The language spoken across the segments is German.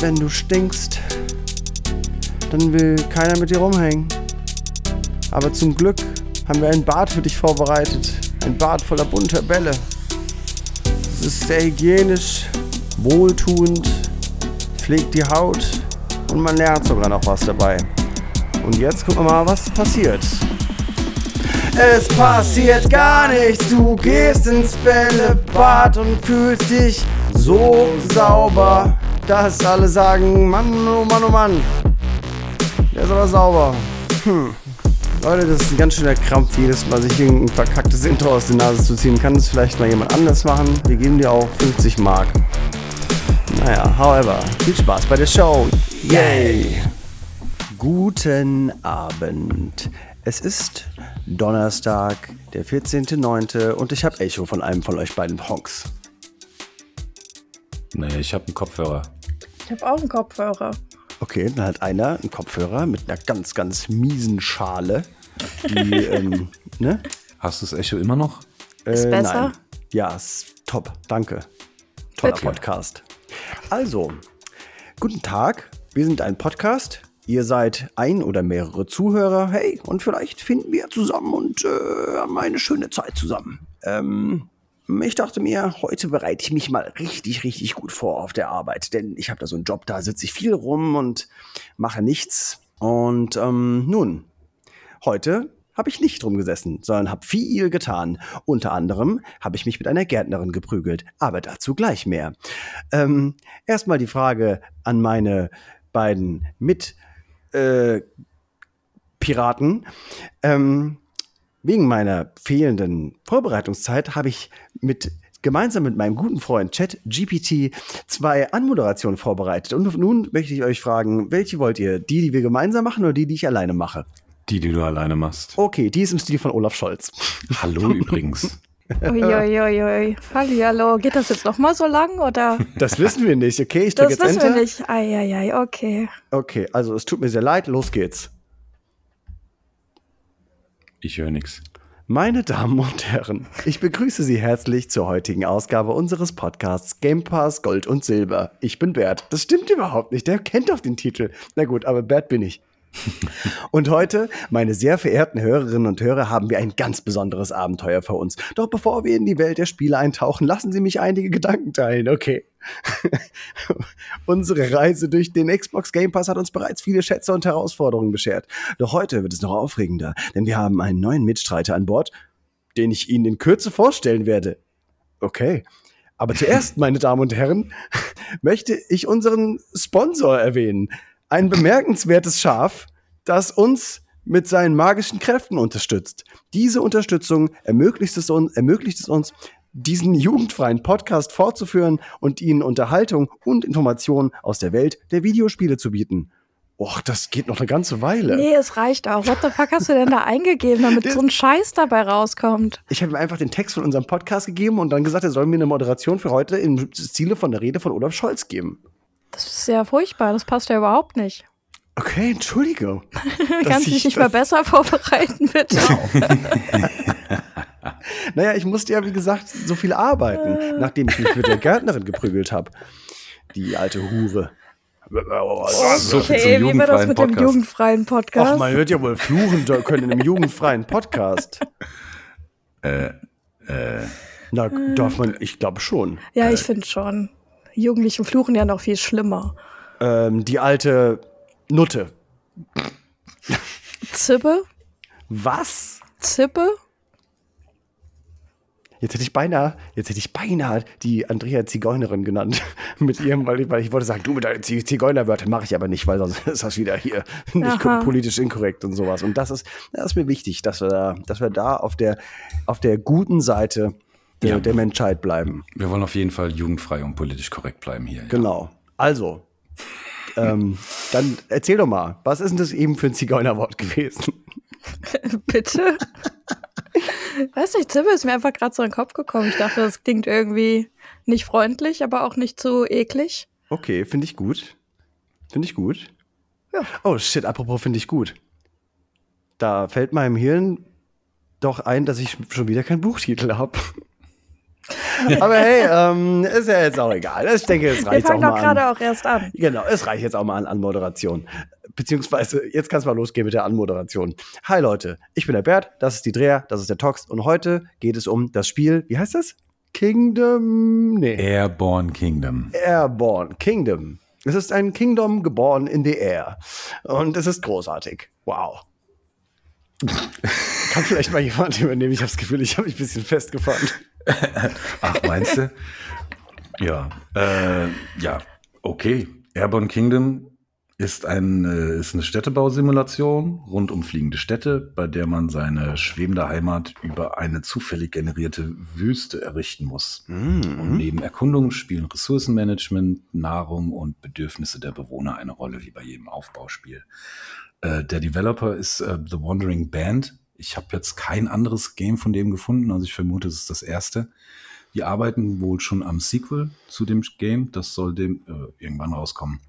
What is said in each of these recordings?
Wenn du stinkst, dann will keiner mit dir rumhängen. Aber zum Glück haben wir ein Bad für dich vorbereitet. Ein Bad voller bunter Bälle. Es ist sehr hygienisch, wohltuend, pflegt die Haut und man lernt sogar noch was dabei. Und jetzt gucken wir mal, was passiert. Es passiert gar nichts, du gehst ins Bällebad und fühlst dich so sauber, dass alle sagen, Mann, oh Mann, oh Mann, der ist aber sauber. Hm. Leute, das ist ein ganz schöner Krampf, jedes Mal sich irgendein verkacktes Intro aus der Nase zu ziehen. Kann das vielleicht mal jemand anders machen? Wir geben dir auch 50 Mark. Naja, however, viel Spaß bei der Show. Yay! Guten Abend. Es ist Donnerstag, der 14.09. und ich habe Echo von einem von euch beiden Honks. Nee, ich habe einen Kopfhörer. Ich habe auch einen Kopfhörer. Okay, dann hat einer einen Kopfhörer mit einer ganz, ganz miesen Schale. Die, ähm, ne? Hast du das Echo immer noch? Ist besser? Nein. Ja, ist top. Danke. Toller Bitte. Podcast. Also, guten Tag. Wir sind ein Podcast. Ihr seid ein oder mehrere Zuhörer. Hey, und vielleicht finden wir zusammen und äh, haben eine schöne Zeit zusammen. Ähm, ich dachte mir, heute bereite ich mich mal richtig, richtig gut vor auf der Arbeit. Denn ich habe da so einen Job, da sitze ich viel rum und mache nichts. Und ähm, nun, Heute habe ich nicht rumgesessen, sondern habe viel getan. Unter anderem habe ich mich mit einer Gärtnerin geprügelt, aber dazu gleich mehr. Ähm, Erstmal die Frage an meine beiden Mit äh, Piraten. Ähm, wegen meiner fehlenden Vorbereitungszeit habe ich mit gemeinsam mit meinem guten Freund ChatGPT zwei Anmoderationen vorbereitet. Und nun möchte ich euch fragen, welche wollt ihr? Die, die wir gemeinsam machen oder die, die ich alleine mache? Die, die du alleine machst. Okay, die ist im Stil von Olaf Scholz. Hallo übrigens. Uiuiui. Hallihallo. Geht das jetzt noch mal so lang oder? Das wissen wir nicht, okay? Ich drücke Das jetzt wissen Enter. wir nicht. Eieiei, okay. Okay, also es tut mir sehr leid, los geht's. Ich höre nichts. Meine Damen und Herren, ich begrüße Sie herzlich zur heutigen Ausgabe unseres Podcasts Game Pass Gold und Silber. Ich bin Bert. Das stimmt überhaupt nicht, der kennt doch den Titel. Na gut, aber Bert bin ich. Und heute, meine sehr verehrten Hörerinnen und Hörer, haben wir ein ganz besonderes Abenteuer vor uns. Doch bevor wir in die Welt der Spiele eintauchen, lassen Sie mich einige Gedanken teilen, okay? Unsere Reise durch den Xbox Game Pass hat uns bereits viele Schätze und Herausforderungen beschert. Doch heute wird es noch aufregender, denn wir haben einen neuen Mitstreiter an Bord, den ich Ihnen in Kürze vorstellen werde. Okay. Aber zuerst, meine Damen und Herren, möchte ich unseren Sponsor erwähnen. Ein bemerkenswertes Schaf, das uns mit seinen magischen Kräften unterstützt. Diese Unterstützung ermöglicht es uns, ermöglicht es uns diesen jugendfreien Podcast fortzuführen und Ihnen Unterhaltung und Informationen aus der Welt der Videospiele zu bieten. Och, das geht noch eine ganze Weile. Nee, es reicht auch. What the fuck hast du denn da eingegeben, damit so ein Scheiß dabei rauskommt? Ich habe ihm einfach den Text von unserem Podcast gegeben und dann gesagt, er soll mir eine Moderation für heute im Stile von der Rede von Olaf Scholz geben. Das ist ja furchtbar. Das passt ja überhaupt nicht. Okay, Entschuldigung. dass Kannst du ich dich nicht mal besser vorbereiten, bitte? Naja, ich musste ja, wie gesagt, so viel arbeiten, nachdem ich mich mit der Gärtnerin geprügelt habe. Die alte Hure. So viel zum Okay, wie war das mit dem Podcast. jugendfreien Podcast? Ach, man wird ja wohl fluchen können in einem jugendfreien Podcast. Äh, äh, Na, darf man, ich glaube schon. ja, ich finde schon. Jugendliche fluchen ja noch viel schlimmer. Ähm, die alte Nutte. Zippe? Was? Zippe? Jetzt hätte ich beinahe, jetzt hätte ich beinahe die Andrea Zigeunerin genannt. mit ihrem, weil ich, weil ich wollte sagen, du mit deinen Zi- Zigeunerwörtern mache ich aber nicht, weil sonst ist das wieder hier nicht Aha. politisch inkorrekt und sowas. Und das ist, das ist mir wichtig, dass wir da, dass wir da auf der, auf der guten Seite der, Ja. der Menschheit bleiben. wir wollen auf jeden Fall jugendfrei und politisch korrekt bleiben hier. Ja. Genau. Also, ähm, dann erzähl doch mal, was ist denn das eben für ein Zigeunerwort gewesen? Bitte? Weiß nicht, Zippe ist mir einfach gerade so in den Kopf gekommen. Ich dachte, das klingt irgendwie nicht freundlich, aber auch nicht zu eklig. Okay, finde ich gut. Finde ich gut. Ja. Oh shit, apropos finde ich gut. Da fällt meinem Hirn doch ein, dass ich schon wieder keinen Buchtitel habe. Aber hey, ähm, ist ja jetzt auch egal. Ich denke, es Wir reicht auch fangen doch mal gerade auch erst an. Genau, es reicht jetzt auch mal an Anmoderation. Beziehungsweise, jetzt kann es mal losgehen mit der Anmoderation. Hi Leute, ich bin der Bert, das ist die Dreher, das ist der Tox und heute geht es um das Spiel, wie heißt das? Kingdom, nee, Airborne Kingdom. Airborne Kingdom. Es ist ein Kingdom geboren in the Air. Und es ist großartig. Wow. Kann vielleicht mal jemand übernehmen? Ich habe das Gefühl, ich habe mich ein bisschen festgefahren. Ach, meinst du? ja. Äh, ja, okay. Airborne Kingdom ist, ein, äh, ist eine Städtebausimulation rund um fliegende Städte, bei der man seine schwebende Heimat über eine zufällig generierte Wüste errichten muss. Und neben Erkundung spielen Ressourcenmanagement, Nahrung und Bedürfnisse der Bewohner eine Rolle, wie bei jedem Aufbauspiel. Äh, der Developer ist äh, The Wandering Band. Ich habe jetzt kein anderes Game von dem gefunden, also ich vermute, es ist das erste. Die arbeiten wohl schon am Sequel zu dem Game, das soll dem äh, irgendwann rauskommen.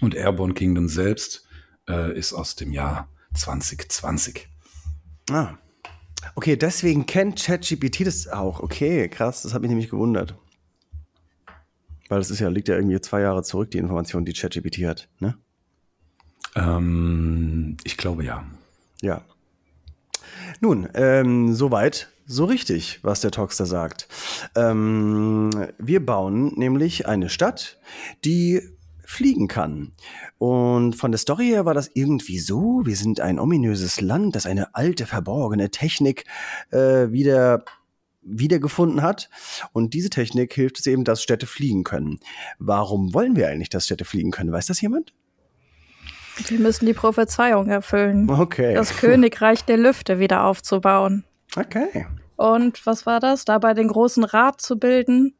Und Airborne Kingdom selbst äh, ist aus dem Jahr 2020. Ah. Okay, deswegen kennt ChatGPT das auch. Okay, krass, das hat mich nämlich gewundert. Weil das ist ja, liegt ja irgendwie zwei Jahre zurück, die Information, die ChatGPT hat, ne? Ähm, ich glaube ja. Ja. Nun, ähm, soweit, so richtig, was der da sagt. Ähm, wir bauen nämlich eine Stadt, die fliegen kann. Und von der Story her war das irgendwie so, wir sind ein ominöses Land, das eine alte, verborgene Technik äh, wieder wiedergefunden hat. Und diese Technik hilft es eben, dass Städte fliegen können. Warum wollen wir eigentlich, dass Städte fliegen können? Weiß das jemand? Wir müssen die Prophezeiung erfüllen. Okay. Das Königreich der Lüfte wieder aufzubauen. Okay. Und was war das? Dabei den großen Rat zu bilden,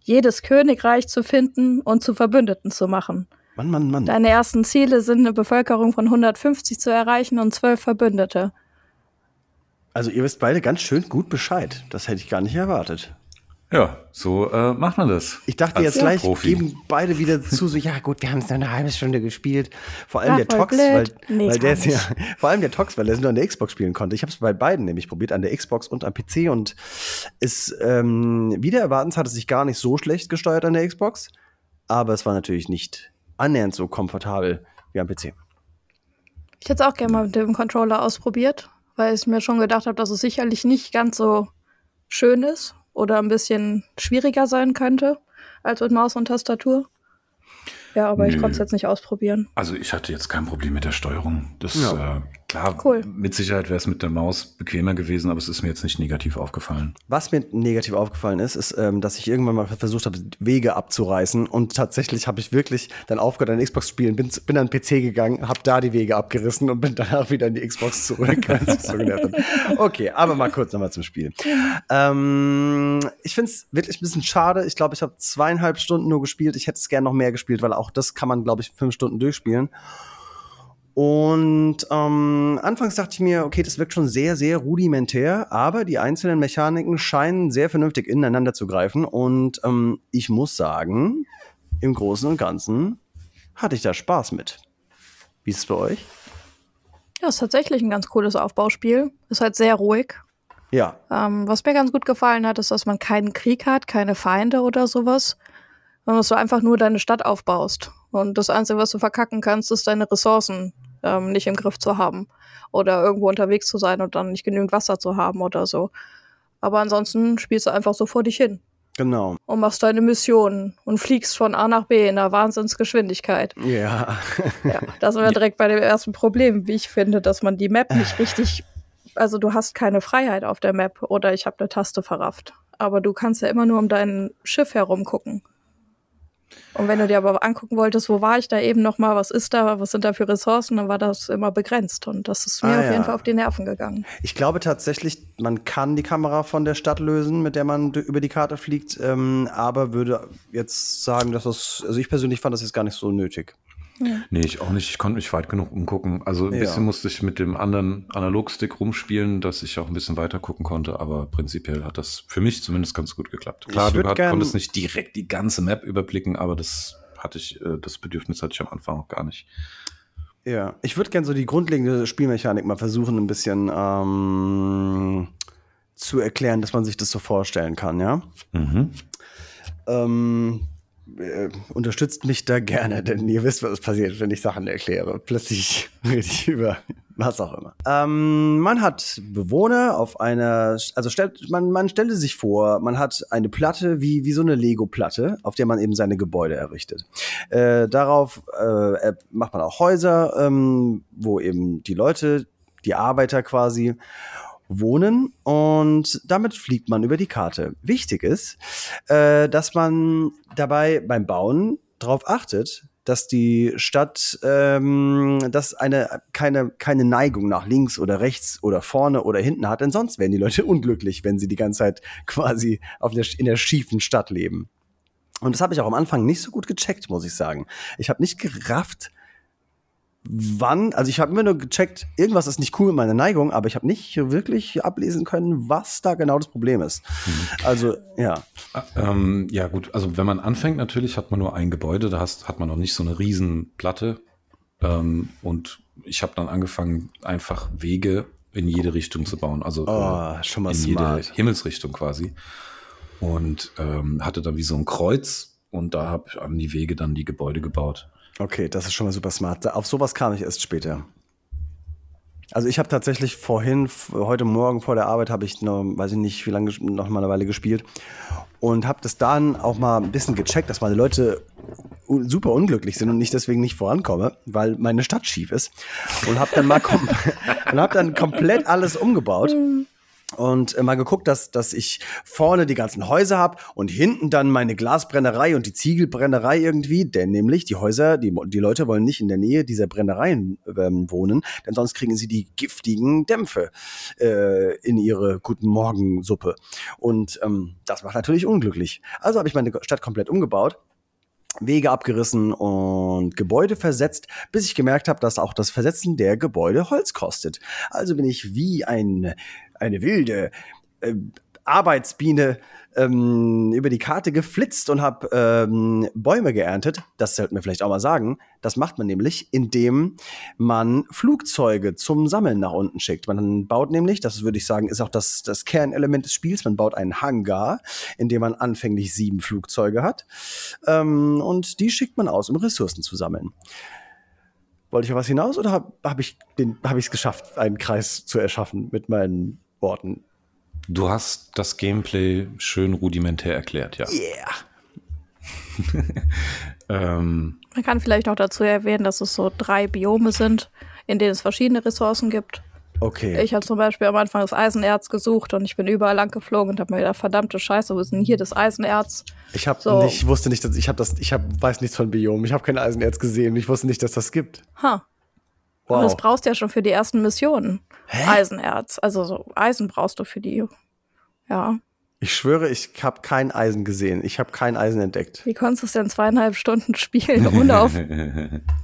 jedes Königreich zu finden und zu Verbündeten zu machen. Mann, Mann, Mann. Deine ersten Ziele sind eine Bevölkerung von 150 zu erreichen und zwölf Verbündete. Also ihr wisst beide ganz schön gut Bescheid. Das hätte ich gar nicht erwartet. Ja, so äh, macht man das. Ich dachte Als jetzt gleich, Profi. geben beide wieder zu, so, ja gut, wir haben es nur eine halbe Stunde gespielt. Vor allem Ja, der Tox, weil, blöd. Nee, weil der ist ja, vor allem der Tox, weil er es nur an der Xbox spielen konnte. Ich habe es bei beiden nämlich probiert, an der Xbox und am PC und es, ähm, wieder erwartens hat es sich gar nicht so schlecht gesteuert an der Xbox, aber es war natürlich nicht annähernd so komfortabel wie am PC. Ich hätte es auch gerne mal mit dem Controller ausprobiert, weil ich mir schon gedacht habe, dass es sicherlich nicht ganz so schön ist oder ein bisschen schwieriger sein könnte als mit Maus und Tastatur. Ja, aber ich Nö. konnte es jetzt nicht ausprobieren. Also ich hatte jetzt kein Problem mit der Steuerung. Das Ja. äh, klar, Cool. mit Sicherheit wäre es mit der Maus bequemer gewesen, aber es ist mir jetzt nicht negativ aufgefallen. Was mir negativ aufgefallen ist, ist, ähm, dass ich irgendwann mal versucht habe, Wege abzureißen. Und tatsächlich habe ich wirklich dann aufgehört, an Xbox zu spielen, bin, bin an den PC gegangen, habe da die Wege abgerissen und bin danach wieder in die Xbox zurück. so okay, aber mal kurz nochmal zum Spiel. Ähm, ich finde es wirklich ein bisschen schade. Ich glaube, ich habe zweieinhalb Stunden nur gespielt. Ich hätte es gerne noch mehr gespielt, weil auch das kann man, glaube ich, fünf Stunden durchspielen. Und ähm, anfangs dachte ich mir, okay, das wirkt schon sehr, sehr rudimentär, aber die einzelnen Mechaniken scheinen sehr vernünftig ineinander zu greifen. Und ähm, ich muss sagen, im Großen und Ganzen hatte ich da Spaß mit. Wie ist es bei euch? Ja, ist tatsächlich ein ganz cooles Aufbauspiel. Ist halt sehr ruhig. Ja, Ähm, was mir ganz gut gefallen hat, ist, dass man keinen Krieg hat, keine Feinde oder sowas, sondern dass du einfach nur deine Stadt aufbaust. Und das Einzige, was du verkacken kannst, ist deine Ressourcen ähm, nicht im Griff zu haben oder irgendwo unterwegs zu sein und dann nicht genügend Wasser zu haben oder so. Aber ansonsten spielst du einfach so vor dich hin genau. und machst deine Missionen und fliegst von A nach B in einer Wahnsinnsgeschwindigkeit. Ja. Ja, da sind wir direkt bei dem ersten Problem, wie ich finde, dass man die Map nicht richtig, also du hast keine Freiheit auf der Map oder ich habe eine Taste verrafft. Aber du kannst ja immer nur um dein Schiff herum gucken. Und wenn du dir aber angucken wolltest, wo war ich da eben noch mal, was ist da, was sind da für Ressourcen, dann war das immer begrenzt und das ist mir Ah, auf jeden ja. Fall auf die Nerven gegangen. Ich glaube tatsächlich, man kann die Kamera von der Stadt lösen, mit der man über die Karte fliegt, ähm, aber würde jetzt sagen, dass das, also ich persönlich fand das jetzt gar nicht so nötig. Nee, ich auch nicht. Ich konnte mich weit genug umgucken. Also ein Ja. bisschen musste ich mit dem anderen Analogstick rumspielen, dass ich auch ein bisschen weiter gucken konnte, aber prinzipiell hat das für mich zumindest ganz gut geklappt. Klar, Ich du gern- konntest nicht direkt die ganze Map überblicken, aber das hatte ich, äh, das Bedürfnis hatte ich am Anfang auch gar nicht. Ja, ich würde gerne so die grundlegende Spielmechanik mal versuchen, ein bisschen, ähm, zu erklären, dass man sich das so vorstellen kann, ja? Mhm. Ähm, äh, unterstützt mich da gerne, denn ihr wisst, was passiert, wenn ich Sachen erkläre. Plötzlich rede ich über was auch immer. Ähm, man hat Bewohner auf einer, also stellt, man, man stelle sich vor, man hat eine Platte wie, wie so eine Lego-Platte, auf der man eben seine Gebäude errichtet. Äh, darauf äh, macht man auch Häuser, ähm, wo eben die Leute, die Arbeiter quasi wohnen und damit fliegt man über die Karte. Wichtig ist, äh, dass man dabei beim Bauen darauf achtet, dass die Stadt ähm, dass eine keine keine Neigung nach links oder rechts oder vorne oder hinten hat, denn sonst werden die Leute unglücklich, wenn sie die ganze Zeit quasi auf der, in der schiefen Stadt leben. Und das habe ich auch am Anfang nicht so gut gecheckt, muss ich sagen. Ich habe nicht gerafft, wann, also ich habe immer nur gecheckt, irgendwas ist nicht cool mit meiner Neigung, aber ich habe nicht wirklich ablesen können, was da genau das Problem ist. Mhm. Also, ja. Ähm, ja, gut, also wenn man anfängt, natürlich hat man nur ein Gebäude, da hast, hat man noch nicht so eine Riesenplatte. Ähm, und ich habe dann angefangen, einfach Wege in jede Richtung zu bauen. Also oh, schon mal in smart. jede Himmelsrichtung quasi. Und ähm, hatte da wie so ein Kreuz und da habe ich an die Wege dann die Gebäude gebaut. Okay, das ist schon mal super smart. Auf sowas kam ich erst später. Also ich habe tatsächlich vorhin, heute Morgen vor der Arbeit, habe ich noch, weiß ich nicht, wie lange noch mal eine Weile gespielt und habe das dann auch mal ein bisschen gecheckt, dass meine Leute super unglücklich sind und ich deswegen nicht vorankomme, weil meine Stadt schief ist und habe dann mal und hab dann komplett alles umgebaut und äh, mal geguckt, dass, dass ich vorne die ganzen Häuser habe und hinten dann meine Glasbrennerei und die Ziegelbrennerei irgendwie, denn nämlich die Häuser, die, die Leute wollen nicht in der Nähe dieser Brennereien ähm, wohnen, denn sonst kriegen sie die giftigen Dämpfe äh, in ihre Guten Morgen-Suppe. Und ähm, das macht natürlich unglücklich. Also habe ich meine Stadt komplett umgebaut Wege abgerissen und Gebäude versetzt, bis ich gemerkt habe, dass auch das Versetzen der Gebäude Holz kostet. Also bin ich wie ein, eine wilde äh, Arbeitsbiene ähm, über die Karte geflitzt und habe ähm, Bäume geerntet. Das sollten wir vielleicht auch mal sagen. Das macht man nämlich, indem man Flugzeuge zum Sammeln nach unten schickt. Man baut nämlich, das würde ich sagen, ist auch das, das Kernelement des Spiels, man baut einen Hangar, in dem man anfänglich sieben Flugzeuge hat. Ähm, und die schickt man aus, um Ressourcen zu sammeln. Wollte ich auf was hinaus oder habe hab ich es geschafft, einen Kreis zu erschaffen mit meinen Worten? Du hast das Gameplay schön rudimentär erklärt, ja. Yeah. ähm, Man kann vielleicht auch dazu erwähnen, dass es so drei Biome sind, in denen es verschiedene Ressourcen gibt. Okay. Ich habe zum Beispiel am Anfang das Eisenerz gesucht und ich bin überall lang geflogen und habe mir gedacht, verdammte Scheiße, wo ist denn hier das Eisenerz? Ich habe so. nicht, wusste nicht, dass ich habe das, ich hab, weiß nichts von Biomen. Ich habe kein Eisenerz gesehen. Ich wusste nicht, dass das gibt. Ha. Wow. Und das brauchst du ja schon für die ersten Missionen. Hä? Eisenerz. Also so Eisen brauchst du für die. Ja. Ich schwöre, ich habe kein Eisen gesehen. Ich habe kein Eisen entdeckt. Wie konntest du es denn zweieinhalb Stunden spielen, ohne auf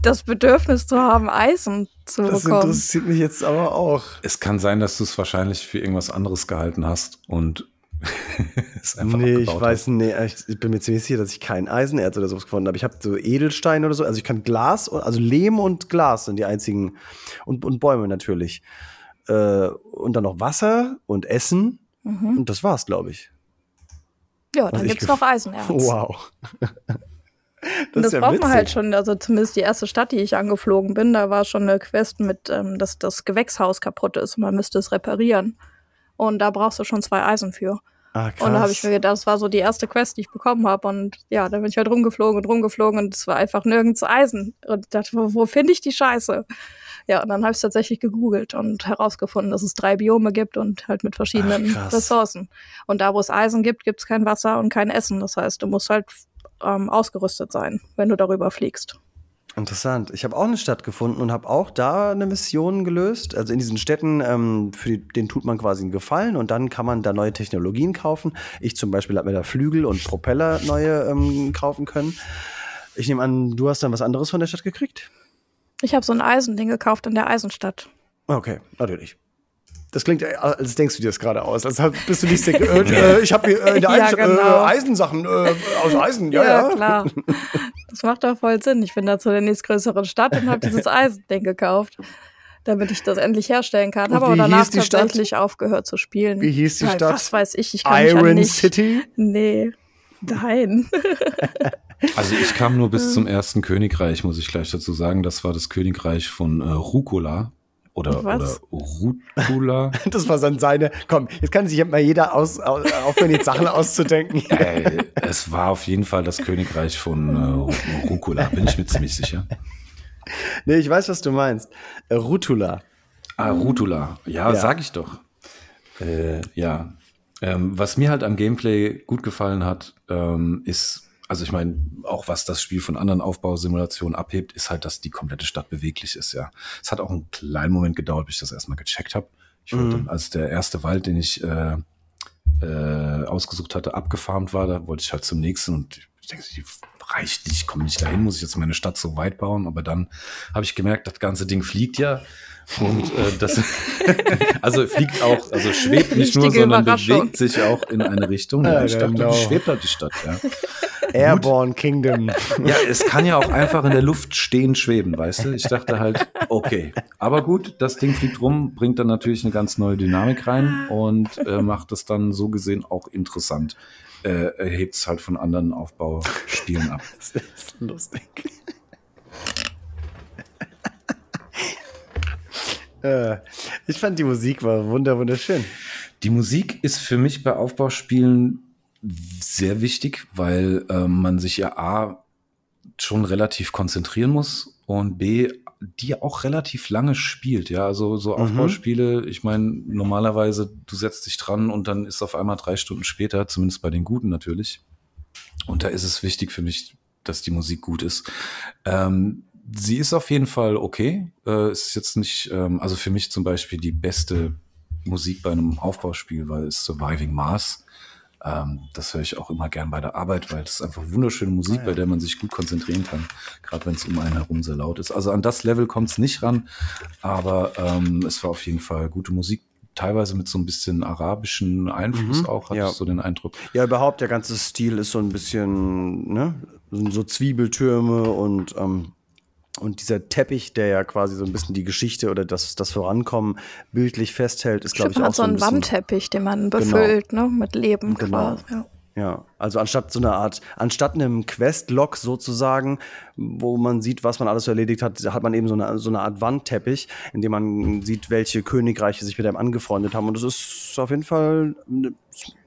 das Bedürfnis zu haben, Eisen zu das bekommen? Das interessiert mich jetzt aber auch. Es kann sein, dass du es wahrscheinlich für irgendwas anderes gehalten hast und es einfach Nee, ich weiß, nee, ich bin mir ziemlich sicher, dass ich kein Eisenerz oder sowas gefunden habe. Ich habe so Edelsteine oder so. Also ich kann Glas, also Lehm und Glas sind die einzigen. Und, und Bäume natürlich. Äh, und dann noch Wasser und Essen Mhm. Und das war's, glaube ich. Ja, dann gibt es noch Eisenerz. Wow. das, das ja braucht witzig. man halt schon, also zumindest die erste Stadt, die ich angeflogen bin, da war schon eine Quest mit, ähm, dass das Gewächshaus kaputt ist und man müsste es reparieren. Und da brauchst du schon zwei Eisen für. Ah, und da habe ich mir gedacht, das war so die erste Quest, die ich bekommen habe. Und ja, da bin ich halt rumgeflogen und rumgeflogen und es war einfach nirgends Eisen. Und ich dachte, wo, wo finde ich die Scheiße? Ja, und dann habe ich tatsächlich gegoogelt und herausgefunden, dass es drei Biome gibt und halt mit verschiedenen Ach, Ressourcen. Und da, wo es Eisen gibt, gibt es kein Wasser und kein Essen. Das heißt, du musst halt ähm, ausgerüstet sein, wenn du darüber fliegst. Interessant. Ich habe auch eine Stadt gefunden und habe auch da eine Mission gelöst. Also in diesen Städten, ähm, für die, den tut man quasi einen Gefallen und dann kann man da neue Technologien kaufen. Ich zum Beispiel habe mir da Flügel und Propeller neue ähm, kaufen können. Ich nehme an, du hast dann was anderes von der Stadt gekriegt? Ich habe so ein Eisending gekauft in der Eisenstadt. Okay, natürlich. Das klingt, äh, als denkst du dir das gerade aus. Als bist du nicht sick. Äh, äh, ich habe hier äh, in der ja, genau. äh, Eisensachen äh, aus Eisen. Ja, ja, ja, klar. Das macht doch voll Sinn. Ich bin da zu der nächstgrößeren Stadt und habe dieses Eisending gekauft. damit ich das endlich herstellen kann. Habe aber danach hieß die Stadt? tatsächlich aufgehört zu spielen. Wie hieß die Weil, Stadt? Was weiß ich, ich kann an Iron nicht. City? Nee, nein. Also ich kam nur bis zum ersten Königreich, muss ich gleich dazu sagen. Das war das Königreich von äh, Rucola. Oder, oder Was? Rutula. Das war dann seine. Komm, jetzt kann sich mal jeder aus, aus, aufhören, die Sachen auszudenken. äh, es war auf jeden Fall das Königreich von äh, Rucola, bin ich mir ziemlich sicher. Nee, ich weiß, was du meinst. Äh, Rutula. Ah, Rutula. Ja, Ja. sag ich doch. Äh, ja. Ähm, was mir halt am Gameplay gut gefallen hat, ähm, ist, also ich meine, auch was das Spiel von anderen Aufbausimulationen abhebt, ist halt, dass die komplette Stadt beweglich ist, ja. Es hat auch einen kleinen Moment gedauert, bis ich das erstmal gecheckt habe. Ich wollte, Mhm. als der erste Wald, den ich äh, äh, ausgesucht hatte, abgefarmt war, da wollte ich halt zum nächsten und ich denke, die reicht nicht, ich komme nicht dahin, muss ich jetzt meine Stadt so weit bauen, aber dann habe ich gemerkt, das ganze Ding fliegt ja und äh, das also fliegt auch, also schwebt nicht nur, Richtige sondern Überraschung. bewegt sich auch in eine Richtung. Ja, Ja, ich dachte, genau. schwebt halt die Stadt, ja. Airborne Kingdom. Ja, es kann ja auch einfach in der Luft stehen, schweben, weißt du? Ich dachte halt, okay. Aber gut, das Ding fliegt rum, bringt dann natürlich eine ganz neue Dynamik rein und äh, macht es dann so gesehen auch interessant. Äh, hebt es halt von anderen Aufbauspielen ab. Das ist lustig. äh, ich fand die Musik war wunder wunderschön. Die Musik ist für mich bei Aufbauspielen sehr wichtig, weil ähm, man sich ja A schon relativ konzentrieren muss und B die auch relativ lange spielt. Ja, also so Mhm. Aufbauspiele, ich meine, normalerweise du setzt dich dran und dann ist auf einmal drei Stunden später, zumindest bei den guten natürlich. Und da ist es wichtig für mich, dass die Musik gut ist. Ähm, sie ist auf jeden Fall okay. Äh, ist jetzt nicht, ähm, also für mich zum Beispiel die beste Musik bei einem Aufbauspiel, weil es Surviving Mars. Ähm, das höre ich auch immer gern bei der Arbeit, weil das ist einfach wunderschöne Musik, Ah, ja. bei der man sich gut konzentrieren kann, gerade wenn es um einen herum sehr laut ist. Also an das Level kommt es nicht ran, aber ähm, es war auf jeden Fall gute Musik, teilweise mit so ein bisschen arabischen Einfluss Mhm, auch, hatte ja. ich so den Eindruck. Ja, überhaupt, der ganze Stil ist so ein bisschen, ne? So Zwiebeltürme und, ähm, und dieser Teppich, der ja quasi so ein bisschen die Geschichte oder das, das Vorankommen bildlich festhält, ist, glaube ich, man auch hat so so ein einen bisschen. Wandteppich, den man befüllt, ne, mit Leben Genau. quasi. Ja. Ja, also anstatt so einer Art, anstatt einem Quest-Log sozusagen, wo man sieht, was man alles so erledigt hat, hat man eben so eine, so eine Art Wandteppich, in dem man sieht, welche Königreiche sich mit einem angefreundet haben. Und das ist auf jeden Fall eine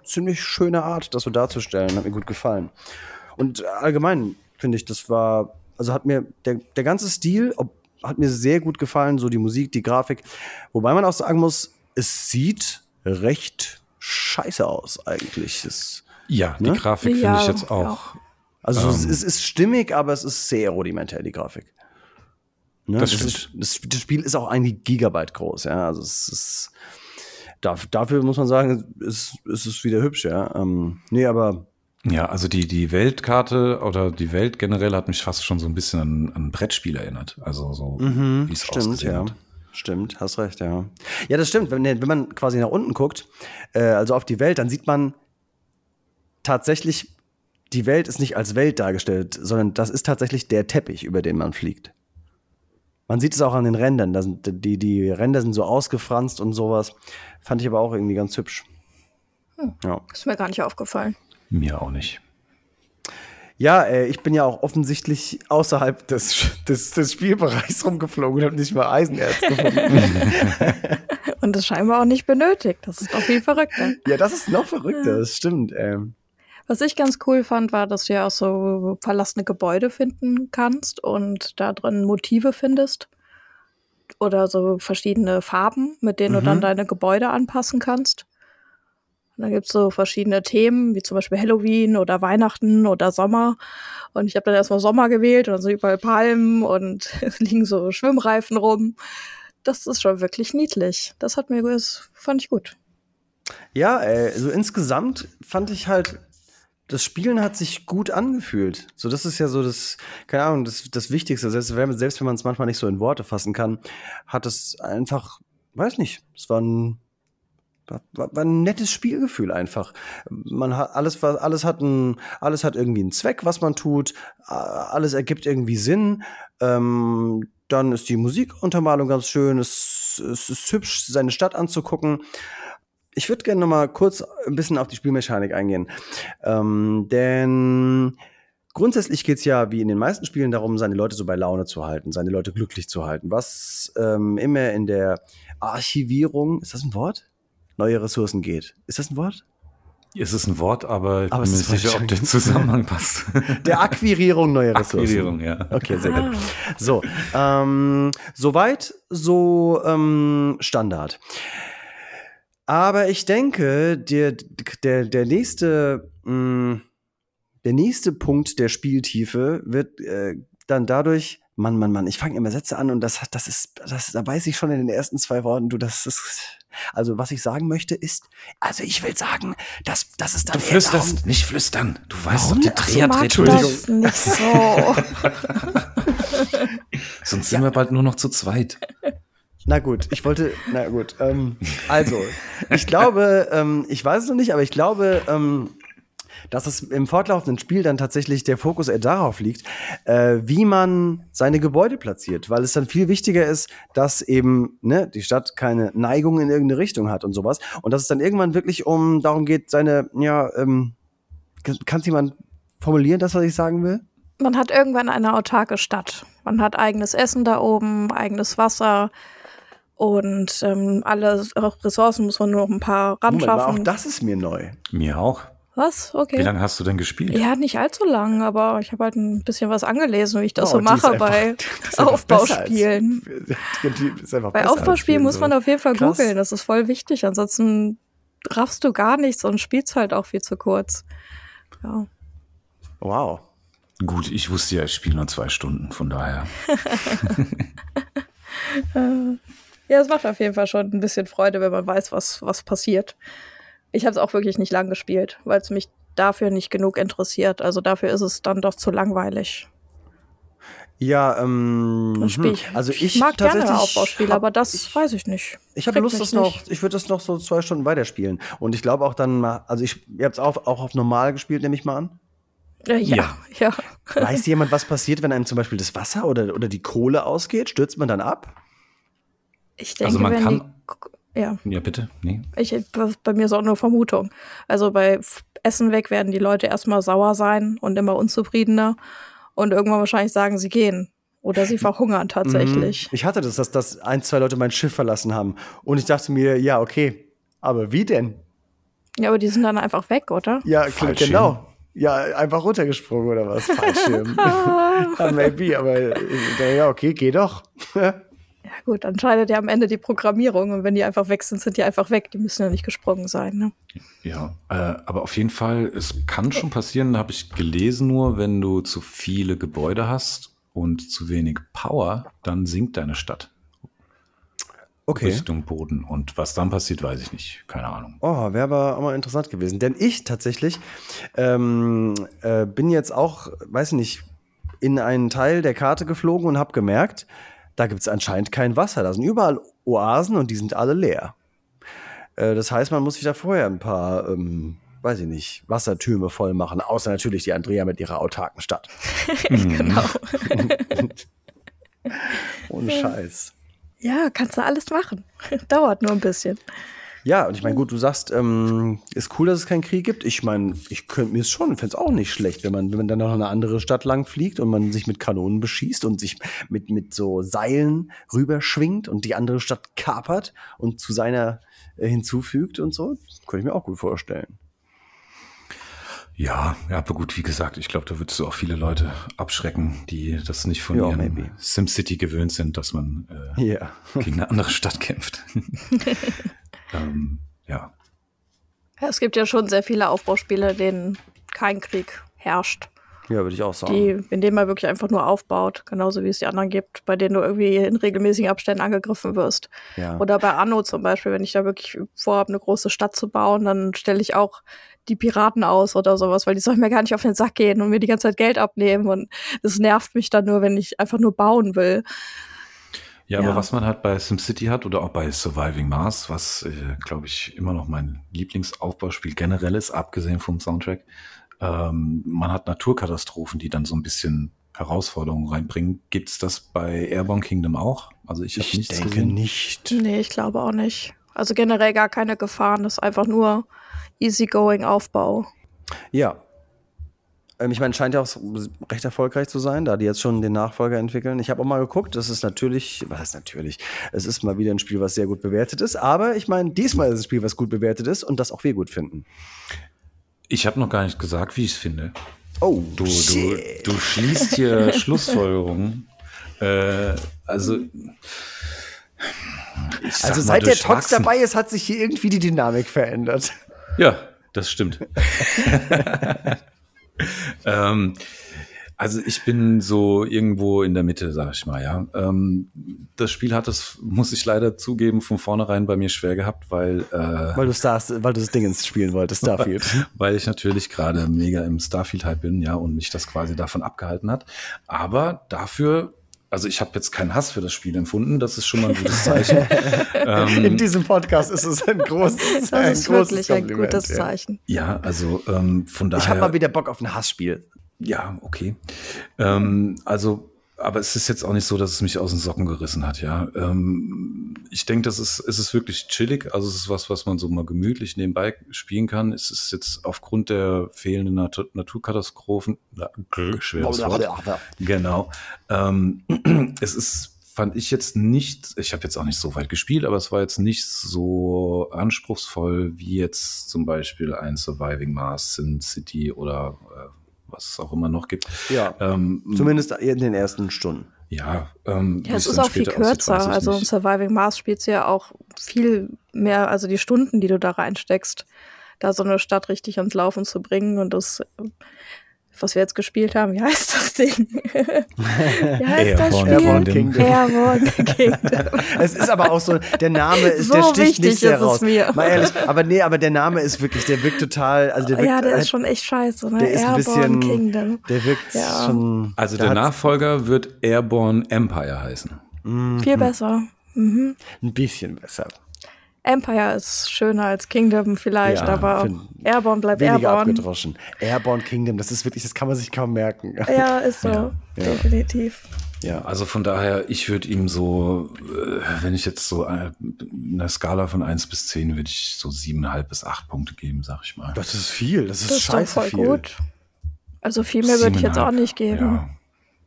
ziemlich schöne Art, das so darzustellen. Hat mir gut gefallen. Und allgemein finde ich, das war, also hat mir der, der ganze Stil ob, hat mir sehr gut gefallen, so die Musik, die Grafik. Wobei man auch sagen muss, es sieht recht scheiße aus eigentlich. Es, Ja, die Ne? Grafik Ja, finde ich jetzt ja. auch. also es, Ähm. es ist stimmig, aber es ist sehr rudimentär, die Grafik. Ne? Das Es ist, das, das Spiel ist auch ein Gigabyte groß, ja. Also es ist dafür muss man sagen, ist, ist es wieder hübsch, ja. Ähm, nee, aber Ja, also die, die Weltkarte oder die Welt generell hat mich fast schon so ein bisschen an, an ein Brettspiel erinnert. Also so, Mhm, wie es stimmt, ausgesehen ja. hat. Stimmt, hast recht, ja. Ja, das stimmt. Wenn, wenn man quasi nach unten guckt, äh, also auf die Welt, dann sieht man tatsächlich, die Welt ist nicht als Welt dargestellt, sondern das ist tatsächlich der Teppich, über den man fliegt. Man sieht es auch an den Rändern. Da sind, die, die Ränder sind so ausgefranst und sowas. Fand ich aber auch irgendwie ganz hübsch. Ja. Ist mir gar nicht aufgefallen. Mir auch nicht. Ja, äh, ich bin ja auch offensichtlich außerhalb des, des, des Spielbereichs rumgeflogen und habe nicht mal Eisenerz gefunden. Und das scheinbar auch nicht benötigt. Das ist doch viel verrückter. ja, das ist noch verrückter, das stimmt. Ähm, Was ich ganz cool fand, war, dass du ja auch so verlassene Gebäude finden kannst und da drin Motive findest. Oder so verschiedene Farben, mit denen du Mhm. dann deine Gebäude anpassen kannst. Und dann gibt's so verschiedene Themen, wie zum Beispiel Halloween oder Weihnachten oder Sommer. Und ich habe dann erstmal Sommer gewählt und dann sind überall Palmen und liegen so Schwimmreifen rum. Das ist schon wirklich niedlich. Das hat mir, das fand ich gut. Ja, äh, so insgesamt fand ich halt, das Spielen hat sich gut angefühlt. So, das ist ja so das, keine Ahnung, das, das Wichtigste. Selbst wenn, selbst wenn man es manchmal nicht so in Worte fassen kann, hat es einfach, weiß nicht, es war ein, war, war ein nettes Spielgefühl einfach. Man hat alles, alles hat ein, alles hat irgendwie einen Zweck, was man tut. Alles ergibt irgendwie Sinn. Ähm, dann ist die Musikuntermalung ganz schön. Es, es ist hübsch, seine Stadt anzugucken. Ich würde gerne noch mal kurz ein bisschen auf die Spielmechanik eingehen. Ähm, denn grundsätzlich geht's ja, wie in den meisten Spielen, darum, seine Leute so bei Laune zu halten, seine Leute glücklich zu halten. Was ähm, immer in der Archivierung, ist das ein Wort? Neue Ressourcen geht. Ist das ein Wort? Es ist ein Wort, aber ich Aber bin mir nicht sicher, ob der Zusammenhang passt. Der Akquirierung neuer Ressourcen. Akquirierung, ja. Okay, sehr gut. Ah. So, ähm, soweit so ähm, Standard. Aber ich denke, der, der, der nächste, mh, der nächste Punkt der Spieltiefe wird äh, dann dadurch, Mann, Mann, Mann, ich fange immer Sätze an und das, das ist, das, da weiß ich schon in den ersten zwei Worten, du, das ist, also was ich sagen möchte ist, also ich will sagen, dass, dass es dann Du eher darum- flüsterst, nicht flüstern. Du weißt doch, die so, Dreher Du durch. das nicht so. Sonst sind wir bald nur noch zu zweit. Na gut, ich wollte, na gut. Ähm, also, ich glaube, ähm, ich weiß es noch nicht, aber ich glaube, ähm, dass es im fortlaufenden Spiel dann tatsächlich der Fokus eher darauf liegt, äh, wie man seine Gebäude platziert, weil es dann viel wichtiger ist, dass eben ne, die Stadt keine Neigung in irgendeine Richtung hat und sowas. Und dass es dann irgendwann wirklich um darum geht, seine, ja, ähm, kann es jemand formulieren, das, was ich sagen will? Man hat irgendwann eine autarke Stadt. Man hat eigenes Essen da oben, eigenes Wasser und ähm, alle Ressourcen muss man nur noch ein paar Moment mal, auch ranschaffen. das ist mir neu. Mir auch. Was? Okay. Wie lange hast du denn gespielt? Ja, nicht allzu lang, aber ich habe halt ein bisschen was angelesen, wie ich das Oh, so mache einfach- bei Aufbauspielen. als- die Bei Aufbauspielen muss man auf jeden Fall Krass. googeln, das ist voll wichtig, ansonsten raffst du gar nichts und spielst halt auch viel zu kurz. Ja. Wow. Gut, ich wusste ja, ich spiele nur zwei Stunden, von daher. Ja, es macht auf jeden Fall schon ein bisschen Freude, wenn man weiß, was, was passiert. Ich habe es auch wirklich nicht lang gespielt, weil es mich dafür nicht genug interessiert. Also dafür ist es dann doch zu langweilig. Ja, ähm, Dann spiel hm. ich, also ich mag gerne tatsächlich Aufbauspiele, hab- aber das ich, weiß ich nicht. ich habe Lust, das noch. Ich würde das noch so zwei Stunden weiterspielen. Und ich glaube auch dann mal, also ich, ihr habt es auch, auch auf normal gespielt, nehme ich mal an. Äh, ja, Ja. ja. Weiß jemand, was passiert, wenn einem zum Beispiel das Wasser oder, oder die Kohle ausgeht? Stürzt man dann ab? Ich denke, Also man wenn kann- die, ja, Ja, bitte? Nee. ich, bei mir ist auch nur Vermutung. Also bei Essen weg werden die Leute erstmal sauer sein und immer unzufriedener und irgendwann wahrscheinlich sagen, sie gehen. Oder sie verhungern tatsächlich. Mhm. Ich hatte das, dass, dass ein, zwei Leute mein Schiff verlassen haben. Und ich dachte mir, ja, okay. Aber wie denn? Ja, aber die sind dann einfach weg, oder? Ja, Fallschirm. genau. Ja, einfach runtergesprungen oder was? Fallschirm. ja, maybe, aber äh, ja, okay, geh doch. Gut, entscheidet ja am Ende die Programmierung und wenn die einfach weg sind, sind die einfach weg. Die müssen ja nicht gesprungen sein. Ne? Ja, äh, aber auf jeden Fall, es kann schon passieren, habe ich gelesen nur, wenn du zu viele Gebäude hast und zu wenig Power, dann sinkt deine Stadt Okay. Richtung Boden. Und was dann passiert, weiß ich nicht. Keine Ahnung. Oh, wäre aber auch mal interessant gewesen. Denn ich tatsächlich ähm, äh, bin jetzt auch, weiß ich nicht, in einen Teil der Karte geflogen und habe gemerkt, da gibt es anscheinend kein Wasser. Da sind überall Oasen und die sind alle leer. Äh, das heißt, man muss sich da vorher ein paar, ähm, weiß ich nicht, Wassertürme voll machen. Außer natürlich die Andrea mit ihrer autarken Stadt. genau. Ohne Scheiß. Ja, kannst du alles machen. Dauert nur ein bisschen. Ja, und ich meine, gut, du sagst, ähm, ist cool, dass es keinen Krieg gibt. Ich meine, ich könnte mir es schon, fände es auch nicht schlecht, wenn man, wenn man dann noch eine andere Stadt lang fliegt und man sich mit Kanonen beschießt und sich mit, mit so Seilen rüberschwingt und die andere Stadt kapert und zu seiner äh, hinzufügt und so. Könnte ich mir auch gut vorstellen. Ja, ja, aber gut, wie gesagt, ich glaube, da würdest du auch viele Leute abschrecken, die das nicht von Ja, ihrem. SimCity gewöhnt sind, dass man äh, Ja. gegen eine andere Stadt kämpft. ähm, ja. Es gibt ja schon sehr viele Aufbauspiele, in denen kein Krieg herrscht. Ja, würde ich auch sagen. Die, in denen man wirklich einfach nur aufbaut, genauso wie es die anderen gibt, bei denen du irgendwie in regelmäßigen Abständen angegriffen wirst. ja. Oder bei Anno zum Beispiel, wenn ich da wirklich vorhabe, eine große Stadt zu bauen, dann stelle ich auch die Piraten aus oder sowas, weil die sollen mir gar nicht auf den Sack gehen und mir die ganze Zeit Geld abnehmen. Und das nervt mich dann nur, wenn ich einfach nur bauen will. Ja, Ja. aber was man halt bei SimCity hat oder auch bei Surviving Mars, was, äh, glaube ich, immer noch mein Lieblingsaufbauspiel generell ist, abgesehen vom Soundtrack, ähm, man hat Naturkatastrophen, die dann so ein bisschen Herausforderungen reinbringen. Gibt's das bei Airborne Kingdom auch? Also ich, Ich nichts denke gesehen. nicht. Nee, ich glaube auch nicht. Also generell gar keine Gefahren, das ist einfach nur easygoing Aufbau. Ja. Ähm, ich meine, scheint ja auch recht erfolgreich zu sein, da die jetzt schon den Nachfolger entwickeln. Ich habe auch mal geguckt, das ist natürlich, was heißt natürlich, es ist mal wieder ein Spiel, was sehr gut bewertet ist, aber ich meine, diesmal ist es ein Spiel, was gut bewertet ist und das auch wir gut finden. Ich habe noch gar nicht gesagt, wie ich es finde. Oh, Du, du, du schließt hier Schlussfolgerungen. Äh, also, Also seit der Tox dabei ist, hat sich hier irgendwie die Dynamik verändert. Ja, das stimmt. ähm, also ich bin so irgendwo in der Mitte, sag ich mal, ja. Ähm, das Spiel hat es, muss ich leider zugeben, von vornherein bei mir schwer gehabt, weil, äh, Weil du Stars, weil du das Dingens spielen wolltest, Starfield. weil ich natürlich gerade mega im Starfield-Hype bin, ja, und mich das quasi davon abgehalten hat. Aber dafür, also ich habe jetzt keinen Hass für das Spiel empfunden, das ist schon mal ein gutes Zeichen. ähm, In diesem Podcast ist es ein großes, Das ein ist großes wirklich ein Kompliment, gutes ja. Zeichen. ja, also ähm, von daher. Ich habe mal wieder Bock auf ein Hassspiel. Ja, okay. Ähm, also, aber es ist jetzt auch nicht so, dass es mich aus den Socken gerissen hat, ja. Ähm, ich denke, das ist, es ist wirklich chillig. Also es ist was, was man so mal gemütlich nebenbei spielen kann. Es ist jetzt aufgrund der fehlenden Natur Naturkatastrophen, na, schweres Wort. Genau. Ähm, es ist, fand ich jetzt nicht, ich habe jetzt auch nicht so weit gespielt, aber es war jetzt nicht so anspruchsvoll wie jetzt zum Beispiel ein Surviving Mars, Sin City oder äh, was es auch immer noch gibt. Ja, Ähm, zumindest in den ersten Stunden. ja, ähm, Ja, es ist auch viel aussieht, kürzer. ich also in nicht. Surviving Mars spielst du ja auch viel mehr, also die Stunden, die du da reinsteckst, da so eine Stadt richtig ans Laufen zu bringen und das, was wir jetzt gespielt haben, wie heißt das Ding? wie heißt das Airborne Spiel? Kingdom. Airborne Kingdom. Es ist aber auch so, der Name ist, So der sticht nicht sehr raus. mir. Mal ehrlich, aber nee, aber der Name ist wirklich, der wirkt total, also der wirkt, ja, der ist schon echt scheiße, ne? der ist ein Airborne bisschen, Kingdom. der wirkt Ja. schon. Also der der Nachfolger wird Airborne Empire heißen. Viel besser. Mhm. ein bisschen besser. Empire ist schöner als Kingdom vielleicht, Ja, aber Airborne bleibt Weniger Airborne. abgedroschen. Airborne Kingdom, das ist wirklich, das kann man sich kaum merken. Ja, ist so. Ja. Definitiv. Ja. Also von daher, ich würde ihm so, äh, wenn ich jetzt so äh, eine Skala von 1 bis 10, würde ich so 7,5 bis 8 Punkte geben, sag ich mal. Das ist viel, das ist, Das ist scheiße voll viel. gut. Also viel mehr würde ich jetzt auch nicht geben. Ja.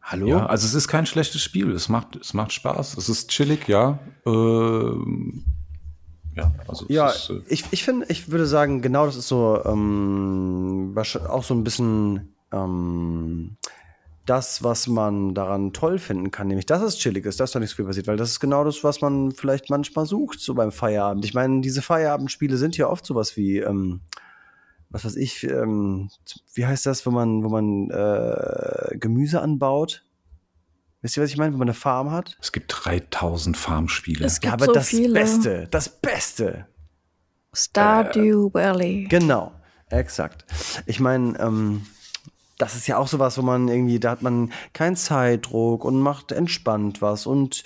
Hallo? ja, also es ist kein schlechtes Spiel. Es macht, es macht Spaß. Es ist chillig, ja. Ähm, ja, also Ja, ist, äh, ich, ich finde, ich würde sagen, genau das ist so ähm, auch so ein bisschen ähm, das, was man daran toll finden kann, nämlich dass es chillig ist, dass da nicht so viel passiert, weil das ist genau das, was man vielleicht manchmal sucht, so beim Feierabend. Ich meine, diese Feierabendspiele sind ja oft sowas wie, ähm, was weiß ich, ähm, wie heißt das, wo man, wo man äh, Gemüse anbaut? Wisst ihr, was ich meine? Wo man eine Farm hat? es gibt 3000 Farmspiele. Es Ja, gibt aber so das viele. Beste, das Beste. Stardew Valley. Genau, exakt. Ich meine, ähm, das ist ja auch sowas, wo man irgendwie, da hat man keinen Zeitdruck und macht entspannt was und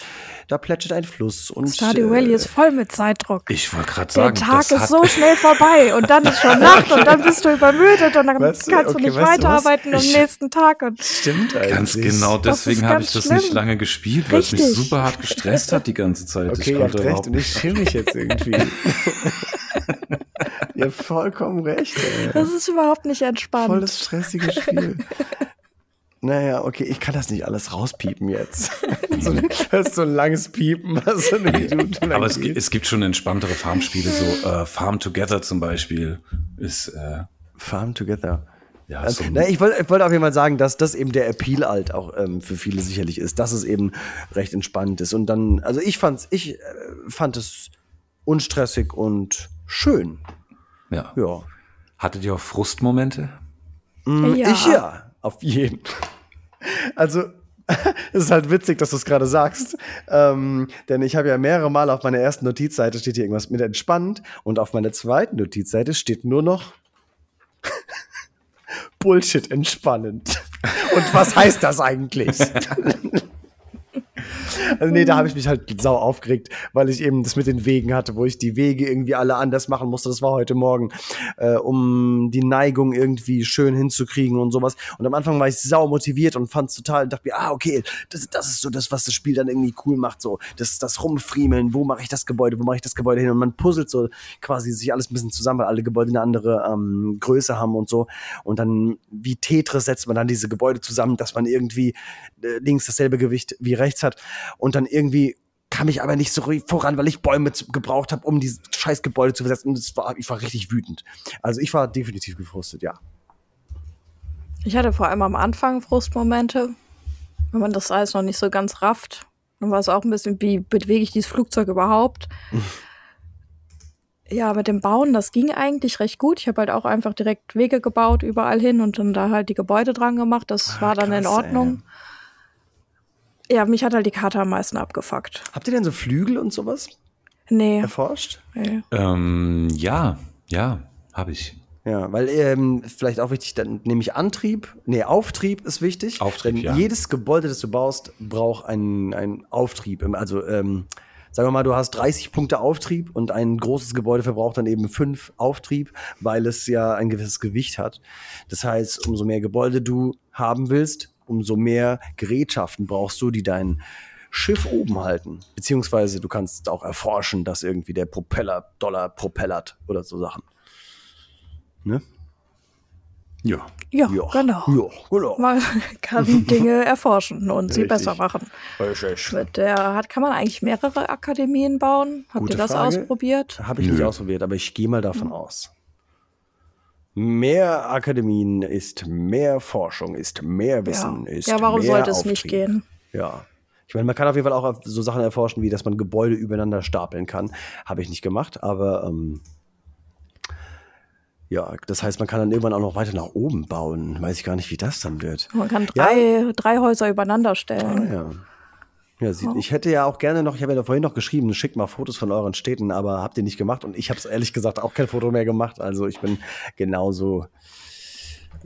da plätschert ein Fluss und Stardew äh, Valley ist voll mit Zeitdruck. ich wollte gerade Der sagen, Tag das ist hat, so schnell vorbei und dann ist schon Nacht und dann bist du übermüdet und dann Weißt du, kannst okay, du nicht weiterarbeiten am Ich- nächsten Tag. Und stimmt eigentlich. Ganz genau deswegen habe ich das schlimm. nicht lange gespielt, weil es mich Richtig. super hart gestresst hat die ganze Zeit. Okay, ihr habt recht und ich schäme mich jetzt irgendwie. ihr habt vollkommen recht. Ey. das ist überhaupt nicht entspannt. Voll das stressige Spiel. Naja, okay, ich kann das nicht alles rauspiepen jetzt. so, ein- das ist so ein langes Piepen, was so eine Minute lang Aber es, es gibt schon entspanntere Farmspiele, so äh, Farm Together zum Beispiel ist äh, Farm Together. ja Also, so na, ich wollte auf jeden Fall sagen, dass das eben der Appeal halt auch ähm, für viele sicherlich ist, dass es eben recht entspannt ist. Und dann, also ich fand's, ich äh, fand es unstressig und schön. Ja. Ja. Hattet ihr auch Frustmomente? Mm, Ja. Ich ja, auf jeden. Also, es ist halt witzig, dass du es gerade sagst. Ähm, denn ich habe ja mehrere Mal auf meiner ersten Notizseite steht hier irgendwas mit entspannt und auf meiner zweiten Notizseite steht nur noch Bullshit entspannend. Und was heißt das eigentlich? Also nee, da habe ich mich halt sau aufgeregt, weil ich eben das mit den Wegen hatte, wo ich die Wege irgendwie alle anders machen musste. Das war heute Morgen, äh, um die Neigung irgendwie schön hinzukriegen und sowas. Und am Anfang war ich sau motiviert und fand es total und dachte mir, ah, okay, das, das ist so das, was das Spiel dann irgendwie cool macht. So, das, das Rumfriemeln, wo mache ich das Gebäude, wo mache ich das Gebäude hin? Und man puzzelt so quasi sich alles ein bisschen zusammen, weil alle Gebäude eine andere ähm, Größe haben und so. Und dann wie Tetris setzt man dann diese Gebäude zusammen, dass man irgendwie äh, links dasselbe Gewicht wie rechts hat. Und dann irgendwie kam ich aber nicht so voran, weil ich Bäume gebraucht habe, um dieses scheiß Gebäude zu versetzen. Und war, ich war richtig wütend. Also ich war definitiv gefrustet, ja. Ich hatte vor allem am Anfang Frustmomente, wenn man das alles noch nicht so ganz rafft. Dann war es auch ein bisschen, wie bewege ich dieses Flugzeug überhaupt? ja, mit dem Bauen, das ging eigentlich recht gut. Ich habe halt auch einfach direkt Wege gebaut, überall hin und dann da halt die Gebäude dran gemacht. Das ah, war dann krass, in Ordnung. Ey. Ja, mich hat halt die Karte am meisten abgefuckt. Habt ihr denn so Flügel und sowas? Nee. Erforscht? Nee. Ähm, ja, ja, habe ich. Ja, weil ähm, vielleicht auch wichtig, dann nehme ich Antrieb, nee, Auftrieb ist wichtig. Auftrieb, denn ja. Jedes Gebäude, das du baust, braucht einen, einen Auftrieb. Also ähm, sagen wir mal, du hast 30 Punkte Auftrieb und ein großes Gebäude verbraucht dann eben fünf Auftrieb, weil es ja ein gewisses Gewicht hat. Das heißt, umso mehr Gebäude du haben willst, umso mehr Gerätschaften brauchst du, die dein Schiff oben halten. Beziehungsweise du kannst auch erforschen, dass irgendwie der Propeller Dollar propellert oder so Sachen. Ne? Ja. Ja, ja. genau. Ja, genau. Man kann Dinge erforschen und sie besser machen. Richtig. Mit der hat, kann man eigentlich mehrere Akademien bauen? Habt Gute ihr das Frage. ausprobiert? Habe ich Nö. nicht ausprobiert, aber ich gehe mal davon mhm. aus. Mehr Akademien ist mehr Forschung, ist mehr Wissen, ja. ist Ja, warum mehr sollte es Auftrieb. nicht gehen? Ja. Ich meine, man kann auf jeden Fall auch so Sachen erforschen, wie dass man Gebäude übereinander stapeln kann. Habe ich nicht gemacht, aber ähm, ja, das heißt, man kann dann irgendwann auch noch weiter nach oben bauen. Weiß ich gar nicht, wie das dann wird. Man kann drei, ja. drei Häuser übereinander stellen. Ah, ja. Ja, sie, oh. ich hätte ja auch gerne noch, ich habe ja vorhin noch geschrieben, schickt mal Fotos von euren Städten, aber habt ihr nicht gemacht und ich habe es ehrlich gesagt auch kein Foto mehr gemacht. Also ich bin genauso.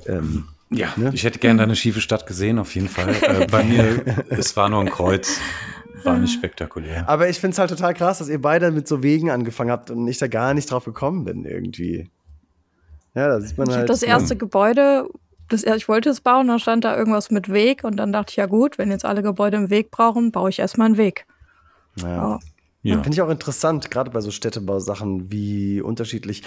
Ähm, ja, ne? ich hätte gerne eine schiefe Stadt gesehen, auf jeden Fall. äh, bei mir, es war nur ein Kreuz. War nicht spektakulär. Aber ich finde es halt total krass, dass ihr beide mit so Wegen angefangen habt und ich da gar nicht drauf gekommen bin, irgendwie. Ja, da sieht man ich halt. das erste Gebäude, das, ich wollte es bauen, dann stand da irgendwas mit Weg und dann dachte ich, ja gut, wenn jetzt alle Gebäude einen Weg brauchen, baue ich erstmal einen Weg. Ja. Ja. Finde ich auch interessant, gerade bei so Städtebausachen, wie unterschiedlich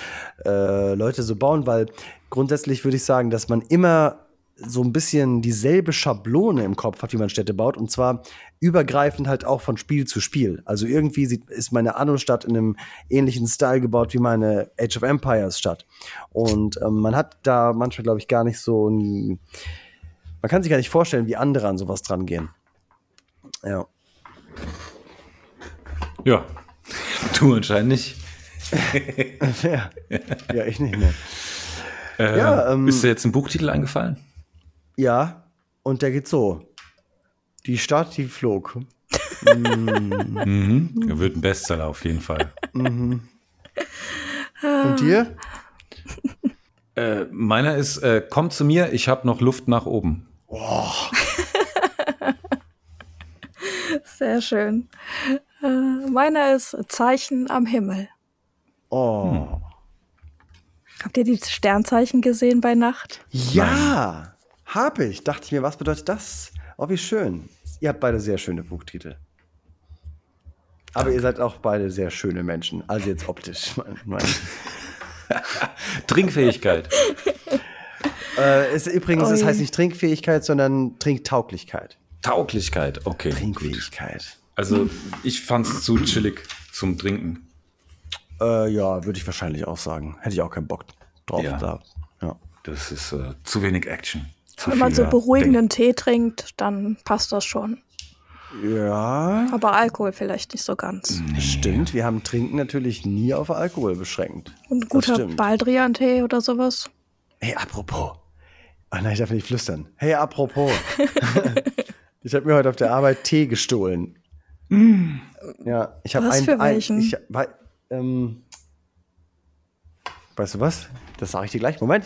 äh, Leute so bauen, weil grundsätzlich würde ich sagen, dass man immer so ein bisschen dieselbe Schablone im Kopf hat, wie man Städte baut. Und zwar übergreifend halt auch von Spiel zu Spiel. Also irgendwie sieht, ist meine Anno-Stadt in einem ähnlichen Style gebaut wie meine Age of Empires Stadt. Und ähm, man hat da manchmal, glaube ich, gar nicht so ein. Man kann sich gar nicht vorstellen, wie andere an sowas dran gehen. Ja. Ja. Du anscheinend nicht. ja. ja, ich nicht mehr. Äh, ja, ähm, ist dir jetzt ein Buchtitel eingefallen? Ja, und der geht so. Die Stadt, die flog. mhm. Er wird ein Bestseller auf jeden Fall. Mhm. Und dir? Äh, meiner ist, äh, komm zu mir, ich habe noch Luft nach oben. Oh. Sehr schön. Äh, meiner ist Zeichen am Himmel. Oh. Hm. Habt ihr die Sternzeichen gesehen bei Nacht? Ja. Habe ich. Dachte ich mir, was bedeutet das? Oh, wie schön. Ihr habt beide sehr schöne Buchtitel. Aber Danke. ihr seid auch beide sehr schöne Menschen. Also jetzt optisch. Trinkfähigkeit. äh, ist, übrigens, das heißt nicht Trinkfähigkeit, sondern Trinktauglichkeit. Tauglichkeit, okay. Trinkfähigkeit. Gut. Also ich fand es zu chillig zum Trinken. Äh, ja, würde ich wahrscheinlich auch sagen. Hätte ich auch keinen Bock drauf. Ja. Da. ja. Das ist äh, zu wenig Action. Wenn man so beruhigenden Tee trinkt, dann passt das schon. Ja. Aber Alkohol vielleicht nicht so ganz. Nee. Stimmt, wir haben Trinken natürlich nie auf Alkohol beschränkt. Und guter Baldrian-Tee oder sowas? Hey, apropos. Ach nein, ich darf nicht flüstern. Hey, apropos. ich habe mir heute auf der Arbeit Tee gestohlen. Mm. Ja, ich habe ein, für ein, welchen? ich, weil, ähm, weißt du was? Das sage ich dir gleich. Moment.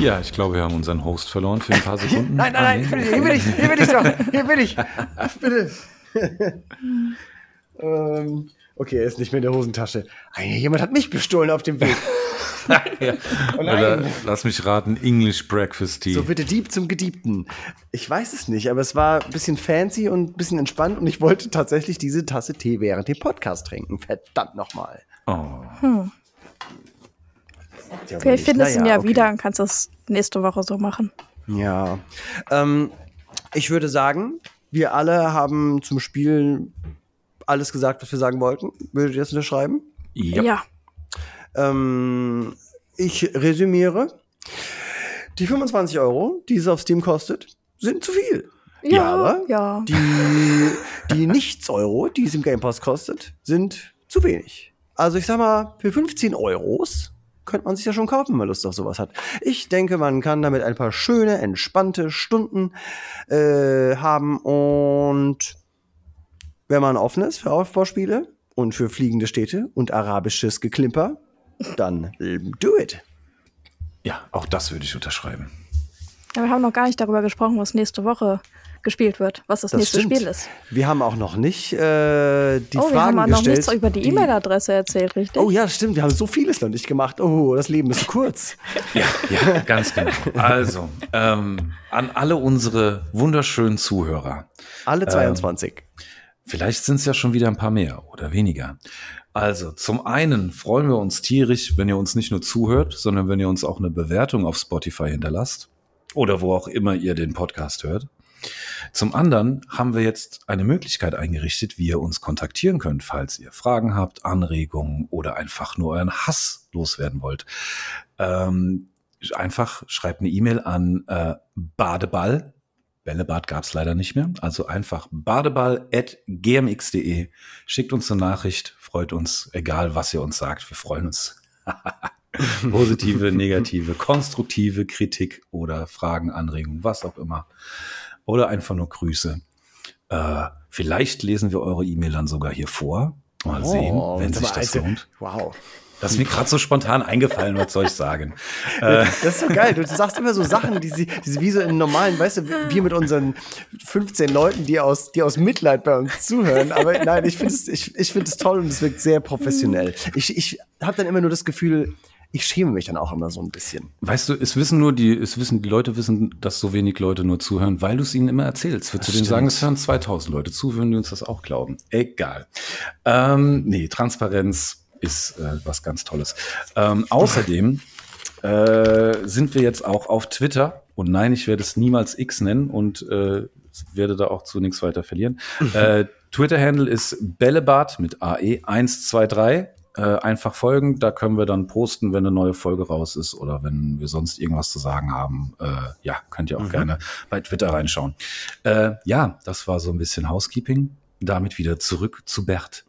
Ja, ich glaube, wir haben unseren Host verloren für ein paar Sekunden. Nein, nein, nein, hier bin ich, hier bin ich doch, hier bin ich. Bitte. ähm, okay, er ist nicht mehr in der Hosentasche. Ein, jemand hat mich bestohlen auf dem Weg. ja. Oh Oder lass mich raten, English Breakfast Tea. So wird der Dieb zum Gediebten. Ich weiß es nicht, aber es war ein bisschen fancy und ein bisschen entspannt und ich wollte tatsächlich diese Tasse Tee während dem Podcast trinken. Verdammt nochmal. oh. Vielleicht findest du ihn ja okay. wieder und kannst das nächste Woche so machen. Ja. Ähm, ich würde sagen, wir alle haben zum Spiel alles gesagt, was wir sagen wollten. Würdet ihr das unterschreiben? Ja. Ja. Ähm, ich resümiere. Die 25 Euro, die es auf Steam kostet, sind zu viel. Ja, aber ja. Die, die Nichts-Euro, die es im Game Pass kostet, sind zu wenig. Also ich sag mal, für 15 Euros könnte man sich ja schon kaufen, wenn man Lust auf sowas hat. Ich denke, man kann damit ein paar schöne, entspannte Stunden äh, haben und wenn man offen ist für Aufbauspiele und für fliegende Städte und arabisches Geklimper, dann äh, do it. ja, auch das würde ich unterschreiben. Ja, wir haben noch gar nicht darüber gesprochen, was nächste Woche gespielt wird, was das, Das nächste stimmt. Spiel ist. Wir haben auch noch nicht äh, die oh, wir Fragen haben auch noch gestellt. nichts über die E-Mail-Adresse erzählt, richtig? Oh ja, stimmt. Wir haben so vieles noch nicht gemacht. Oh, das Leben ist kurz. Ja, ja, ganz genau. Also, ähm, an alle unsere wunderschönen Zuhörer. Alle 22. Vielleicht sind es ja schon wieder ein paar mehr oder weniger. Also, zum einen freuen wir uns tierisch, wenn ihr uns nicht nur zuhört, sondern wenn ihr uns auch eine Bewertung auf Spotify hinterlasst oder wo auch immer ihr den Podcast hört. Zum anderen haben wir jetzt eine Möglichkeit eingerichtet, wie ihr uns kontaktieren könnt, falls ihr Fragen habt, Anregungen oder einfach nur euren Hass loswerden wollt. Ähm, einfach schreibt eine E-Mail an äh, Badeball. Bällebad gab es leider nicht mehr. Also einfach badeball.gmx.de. Schickt uns eine Nachricht, freut uns, egal was ihr uns sagt. Wir freuen uns. Positive, negative, konstruktive Kritik oder Fragen, Anregungen, was auch immer. Oder einfach nur Grüße. Äh, vielleicht lesen wir eure E-Mail dann sogar hier vor. Mal sehen, wenn sich das also- lohnt. Wow. Das ist mir gerade so spontan eingefallen, was soll ich sagen? Das ist so geil. Du sagst immer so Sachen, die sie, die sie wie so in normalen, weißt du, wir mit unseren 15 Leuten, die aus, die aus Mitleid bei uns zuhören. Aber nein, ich finde es, ich, ich toll und es wirkt sehr professionell. Ich, ich habe dann immer nur das Gefühl, ich schäme mich dann auch immer so ein bisschen. Weißt du, es wissen nur die, es wissen, die Leute wissen, dass so wenig Leute nur zuhören, weil du es ihnen immer erzählst. Würdest du denen sagen, es hören 2000 Leute zu, würden die uns das auch glauben. Egal. Ähm, nee, Transparenz ist äh, was ganz Tolles. Ähm, außerdem äh, sind wir jetzt auch auf Twitter. Und nein, ich werde es niemals X nennen und äh, werde da auch zu nichts weiter verlieren. äh, Twitter-Handle ist Bällebad mit E AE 123 äh, einfach folgen. Da können wir dann posten, wenn eine neue Folge raus ist oder wenn wir sonst irgendwas zu sagen haben. Äh, ja, könnt ihr auch gerne bei Twitter reinschauen. Äh, ja, das war so ein bisschen Housekeeping. Damit wieder zurück zu Bert.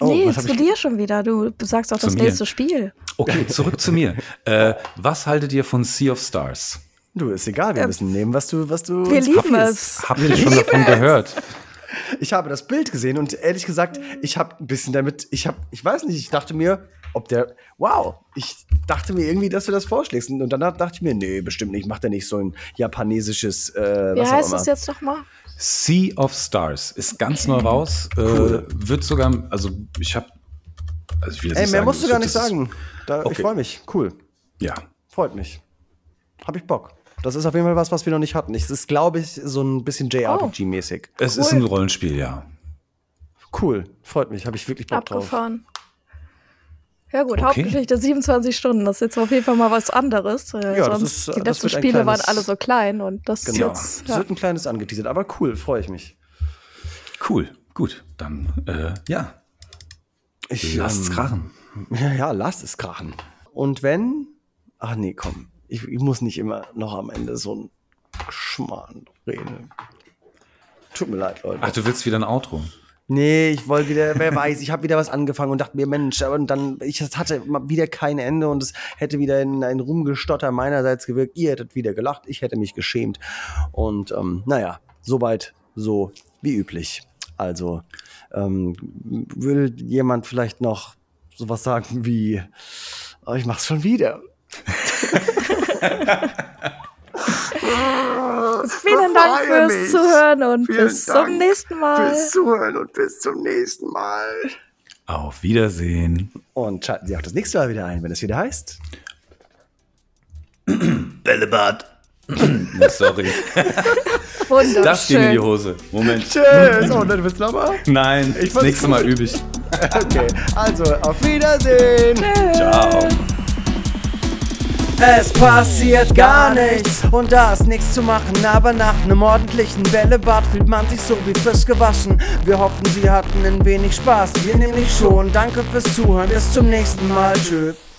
Oh, nee, zu dir schon wieder. Du sagst doch Zu das mir. nächste Spiel. Okay, zurück zu mir. Äh, was haltet ihr von Sea of Stars? Du, ist egal, wir müssen nehmen, was du, was du Wir uns lieben es. Habt ihr schon davon gehört? Ich habe das Bild gesehen und ehrlich gesagt, ich habe ein bisschen damit, ich habe, ich weiß nicht, ich dachte mir, ob der, wow, ich dachte mir irgendwie, dass du das vorschlägst. Und danach dachte ich mir, nee, bestimmt nicht, macht er nicht so ein japanesisches, äh, Wie was auch heißt immer. es jetzt nochmal? Sea of Stars ist ganz neu raus. Cool. Äh, wird sogar, also ich habe, also ich will jetzt Ey, mehr sagen, musst du gar nicht sagen. Da, Ich Okay. freue mich. Cool. Ja, Freut mich. Hab ich Bock. Das ist auf jeden Fall was, was wir noch nicht hatten. Es ist, glaube ich, so ein bisschen JRPG-mäßig. es ist ein Rollenspiel, ja. Cool. Freut mich. Habe ich wirklich Bock drauf. Abgefahren. Ja gut, Okay. Hauptgeschichte 27 Stunden. Das ist jetzt auf jeden Fall mal was anderes. Äh, Ja, das sonst ist, äh, die das letzten Spiele waren alle so klein und das Genau. ist jetzt. Es Ja. wird ein kleines angeteasert, aber cool. Freue ich mich. Cool, gut. Dann, äh, ja, Ich, lasst's ähm, krachen. Ja, ja, lasst es krachen. Und wenn. Ach nee, komm. Ich, ich muss nicht immer noch am Ende so ein Schmarrn reden. Tut mir leid, Leute. Ach, du willst wieder ein Outro? Nee, ich wollte wieder, wer weiß, ich habe wieder was angefangen und dachte mir, Mensch, aber und dann, ich das hatte wieder kein Ende und es hätte wieder in ein Rumgestotter meinerseits gewirkt. Ihr hättet wieder gelacht, ich hätte mich geschämt. Und ähm, naja, soweit, so wie üblich. Also, ähm, will jemand vielleicht noch sowas sagen wie, oh, ich mach's schon wieder. Vielen Dank fürs mich. Zuhören und Vielen bis Dank zum nächsten Mal. Fürs Zuhören und bis zum nächsten Mal. Auf Wiedersehen. Und schalten Sie auch das nächste Mal wieder ein, wenn es wieder heißt. Bällebad. Sorry. Wunderschön. Das ging in die Hose. Moment. Tschüss. Und dann bis nochmal. Nein, Ich das fand's nächste Mal übe ich. Okay, also auf Wiedersehen. Ciao. Es passiert gar nichts und da ist nichts zu machen, aber nach einem ordentlichen Bällebad fühlt man sich so wie frisch gewaschen. Wir hoffen, Sie hatten ein wenig Spaß, wir nämlich schon. Danke fürs Zuhören, bis zum nächsten Mal, tschüss.